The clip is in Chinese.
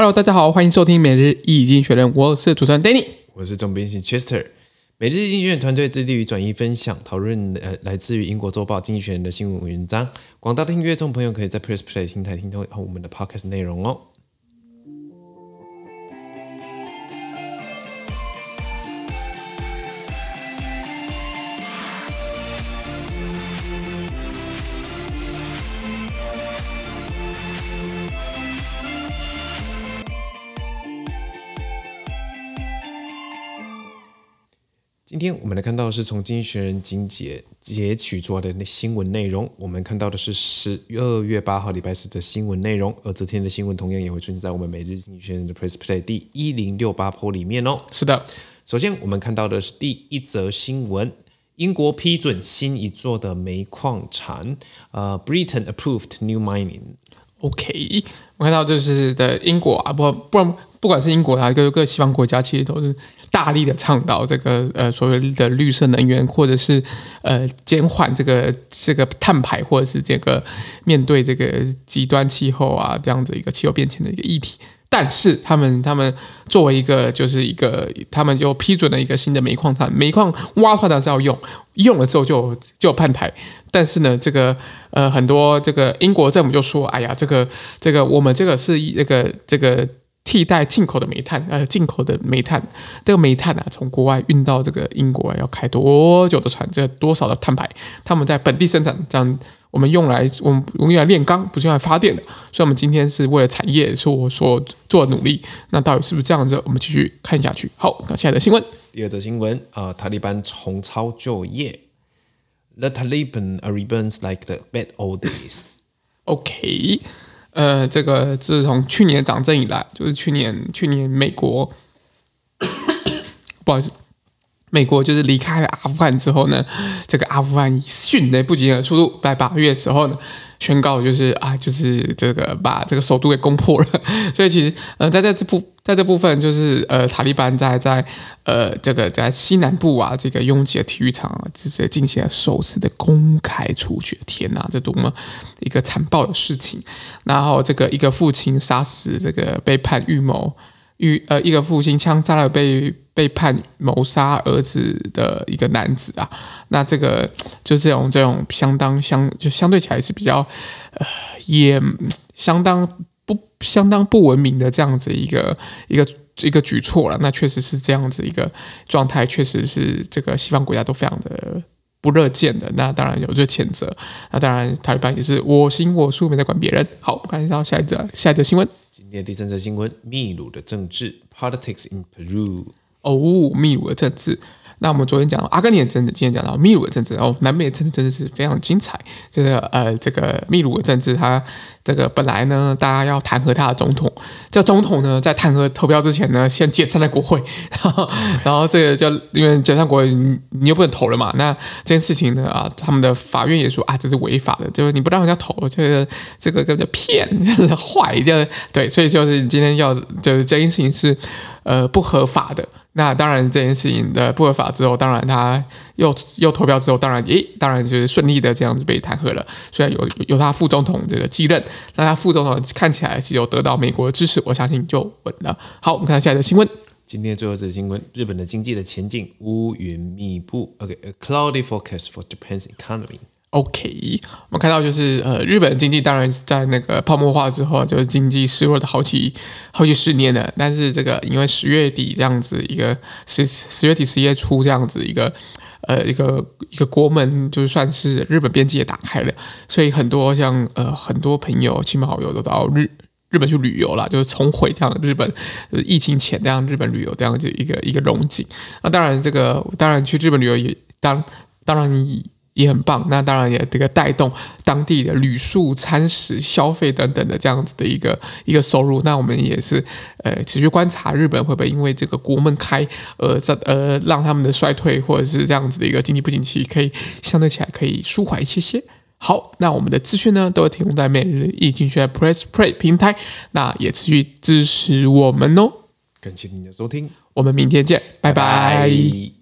Hello，大家好，欢迎收听每日一经济学人，我是主持人 Danny，我是总编辑 Chester。每日一经济学人团队致力于转移分享、讨论呃来自于英国周报《经济学人》的新闻文章。广大的听众朋友可以在 Press Play 平台听到我们的 Podcast 内容哦。今天我们来看到的是从《经济学人》精简截取出来的新闻内容。我们看到的是十二月八号礼拜四的新闻内容，而这天的新闻同样也会出现在我们每日《经济学人》的 Press Play 第一零六八铺里面哦。是的，首先我们看到的是第一则新闻：英国批准新一座的煤矿产，呃，Britain approved new mining。OK，我看到就是的英国啊，不不不管是英国还是各个西方国家，其实都是。大力的倡导这个呃所谓的绿色能源，或者是呃减缓这个这个碳排，或者是这个面对这个极端气候啊这样子一个气候变迁的一个议题。但是他们他们作为一个就是一个他们就批准了一个新的煤矿产，煤矿挖出来是要用，用了之后就就有碳排。但是呢，这个呃很多这个英国政府就说，哎呀，这个这个我们这个是这个这个。替代进口的煤炭，呃，进口的煤炭，这个煤炭啊，从国外运到这个英国要开多久的船？这多少的碳排？他们在本地生产，这样我们用来，我们用来炼钢，不是用来发电的。所以，我们今天是为了产业所所做的努力。那到底是不是这样子？我们继续看下去。好，那下一则新闻。第二则新闻啊、呃，塔利班重操旧业。The Taliban are reborns like the bad old days。OK。呃，这个自从去年长政以来，就是去年去年美国，不好意思，美国就是离开了阿富汗之后呢，这个阿富汗以迅雷不及的速度，在八月的时候呢。宣告就是啊，就是这个把这个首都给攻破了，所以其实呃，在在这部在这部分就是呃，塔利班在在呃这个在西南部啊这个拥挤的体育场啊，直接进行了首次的公开处决。天哪，这多么一个残暴的事情！然后这个一个父亲杀死这个被判预谋。预呃，一个父亲枪杀了被被判谋杀儿子的一个男子啊，那这个就这种这种相当相就相对起来是比较呃，也相当不相当不文明的这样子一个一个一个举措了。那确实是这样子一个状态，确实是这个西方国家都非常的不乐见的。那当然有这谴责，那当然塔利班也是我行我素，没在管别人。好，我们看一下下一则下一则新闻。今天第三则新闻：秘鲁的政治 （Politics in Peru）。哦，秘鲁的政治。那我们昨天讲了阿根廷的政治，今天讲到秘鲁的政治。哦，南美的政治真的是非常精彩。这个呃，这个秘鲁的政治，它这个本来呢，大家要弹劾他的总统。这总统呢，在弹劾投票之前呢，先解散了国会。然后，然后这个就因为解散国会，你你又不能投了嘛。那这件事情呢，啊，他们的法院也说啊，这是违法的，就是你不让人家投，这个这个叫骗，就是坏，就对。所以就是今天要就是这件事情是呃不合法的。那当然，这件事情的不合法之后，当然他又又投票之后，当然，诶，当然就是顺利的这样子被弹劾了。虽然有有他副总统这个继任，那他副总统看起来是有得到美国的支持，我相信就稳了。好，我们看下一个新闻。今天最后一则新闻：日本的经济的前景乌云密布。OK，a cloudy forecast for Japan's economy。OK，我们看到就是呃，日本经济当然在那个泡沫化之后，就是经济失落的好几好几十年了。但是这个因为十月底这样子一个十十月底十月初这样子一个呃一个一个国门，就算是日本边界也打开了，所以很多像呃很多朋友亲朋好友都到日日本去旅游了，就是重回这样日本就是疫情前这样日本旅游这样子一个一个荣景。那当然这个当然去日本旅游也当当然你。也很棒，那当然也这个带动当地的旅宿、餐食、消费等等的这样子的一个一个收入。那我们也是呃持续观察日本会不会因为这个国门开而这呃让他们的衰退或者是这样子的一个经济不景气可以相对起来可以舒缓一些些。好，那我们的资讯呢都会提供在每日易经济学 Press Play 平台，那也持续支持我们哦。感谢您的收听，我们明天见，拜拜。拜拜。